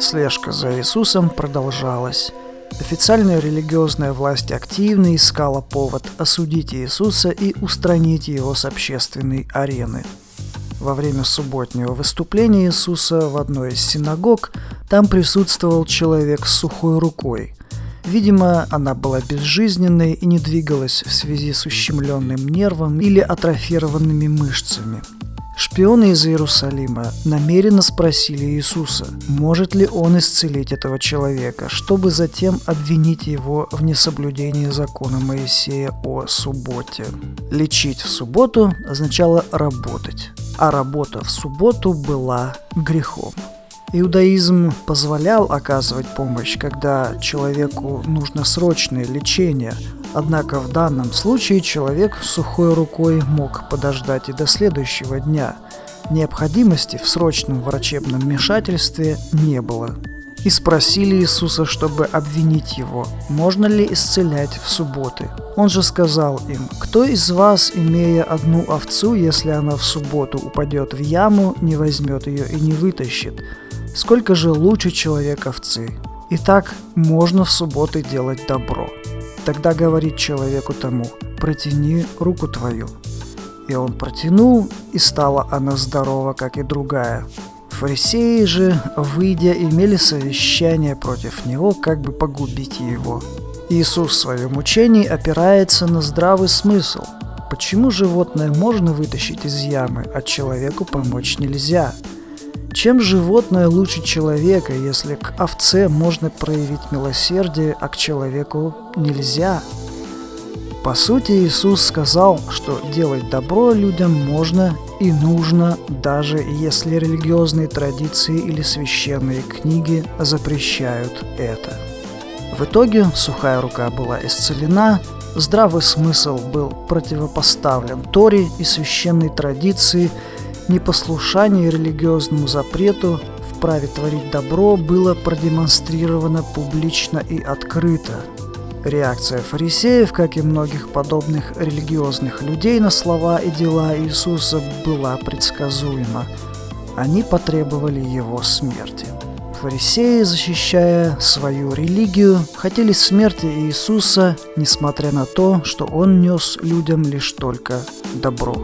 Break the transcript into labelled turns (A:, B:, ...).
A: Слежка за Иисусом продолжалась. Официальная религиозная власть активно искала повод осудить Иисуса и устранить его с общественной арены. Во время субботнего выступления Иисуса в одной из синагог там присутствовал человек с сухой рукой. Видимо, она была безжизненной и не двигалась в связи с ущемленным нервом или атрофированными мышцами – Шпионы из Иерусалима намеренно спросили Иисуса, может ли он исцелить этого человека, чтобы затем обвинить его в несоблюдении закона Моисея о субботе. Лечить в субботу означало работать, а работа в субботу была грехом. Иудаизм позволял оказывать помощь, когда человеку нужно срочное лечение, однако в данном случае человек сухой рукой мог подождать и до следующего дня. Необходимости в срочном врачебном вмешательстве не было. И спросили Иисуса, чтобы обвинить его, можно ли исцелять в субботы. Он же сказал им, кто из вас, имея одну овцу, если она в субботу упадет в яму, не возьмет ее и не вытащит? Сколько же лучше человек овцы? Итак, можно в субботы делать добро. Тогда говорит человеку тому, протяни руку твою. И он протянул, и стала она здорова, как и другая. Фарисеи же, выйдя, имели совещание против него, как бы погубить его. Иисус в своем учении опирается на здравый смысл. Почему животное можно вытащить из ямы, а человеку помочь нельзя – чем животное лучше человека, если к овце можно проявить милосердие, а к человеку нельзя? По сути, Иисус сказал, что делать добро людям можно и нужно, даже если религиозные традиции или священные книги запрещают это. В итоге сухая рука была исцелена, здравый смысл был противопоставлен Торе и священной традиции – Непослушание религиозному запрету в праве творить добро было продемонстрировано публично и открыто. Реакция фарисеев, как и многих подобных религиозных людей на слова и дела Иисуса, была предсказуема. Они потребовали его смерти. Фарисеи, защищая свою религию, хотели смерти Иисуса, несмотря на то, что он нес людям лишь только добро.